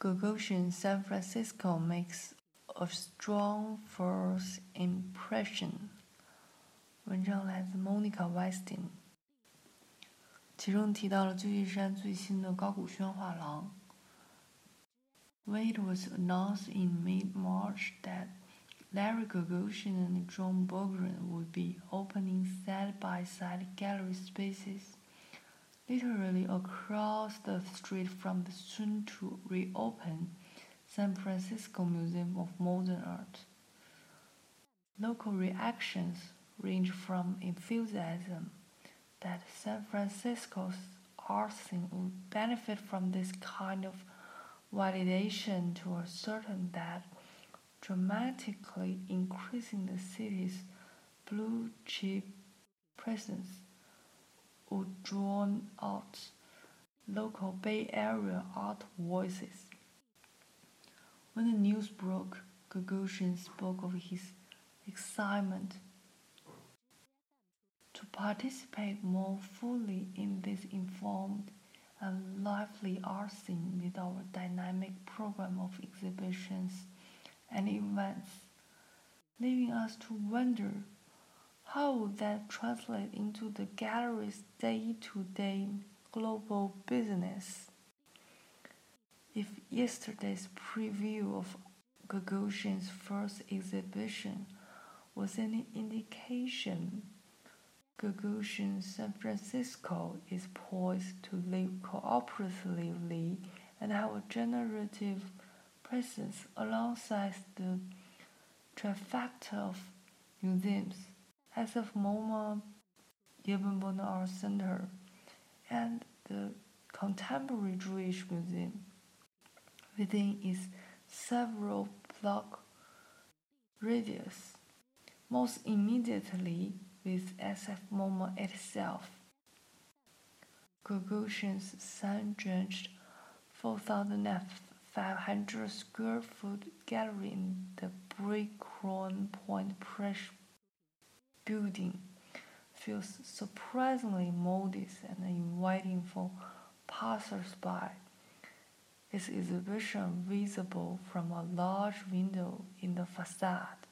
Gagosian San Francisco makes a strong first impression。文章来自 Monica Westin，其中提到了旧金山最新的高古轩画廊。When it was announced in mid-March that Larry Gagosian and John Berggruen would be opening side-by-side gallery spaces literally across the street from the soon to reopen San Francisco Museum of Modern Art. Local reactions range from enthusiasm that San Francisco's art scene would benefit from this kind of validation to a certain that dramatically increasing the city's blue chip presence would drown out local Bay Area art voices. When the news broke, Gagosian spoke of his excitement to participate more fully in this informed and lively art scene with our dynamic program of exhibitions and events, leaving us to wonder how would that translate into the gallery's day-to-day global business? If yesterday's preview of Gagosian's first exhibition was any indication, Gagosian San Francisco is poised to live cooperatively and have a generative presence alongside the trifecta of museums SF MoMA Yvon Art Center, and the Contemporary Jewish Museum within its several block radius, most immediately with SF MoMA itself. Gagosian's sun-drenched 4,500 square foot gallery in the Brick Point Press building feels surprisingly modest and inviting for passers-by. Its exhibition visible from a large window in the facade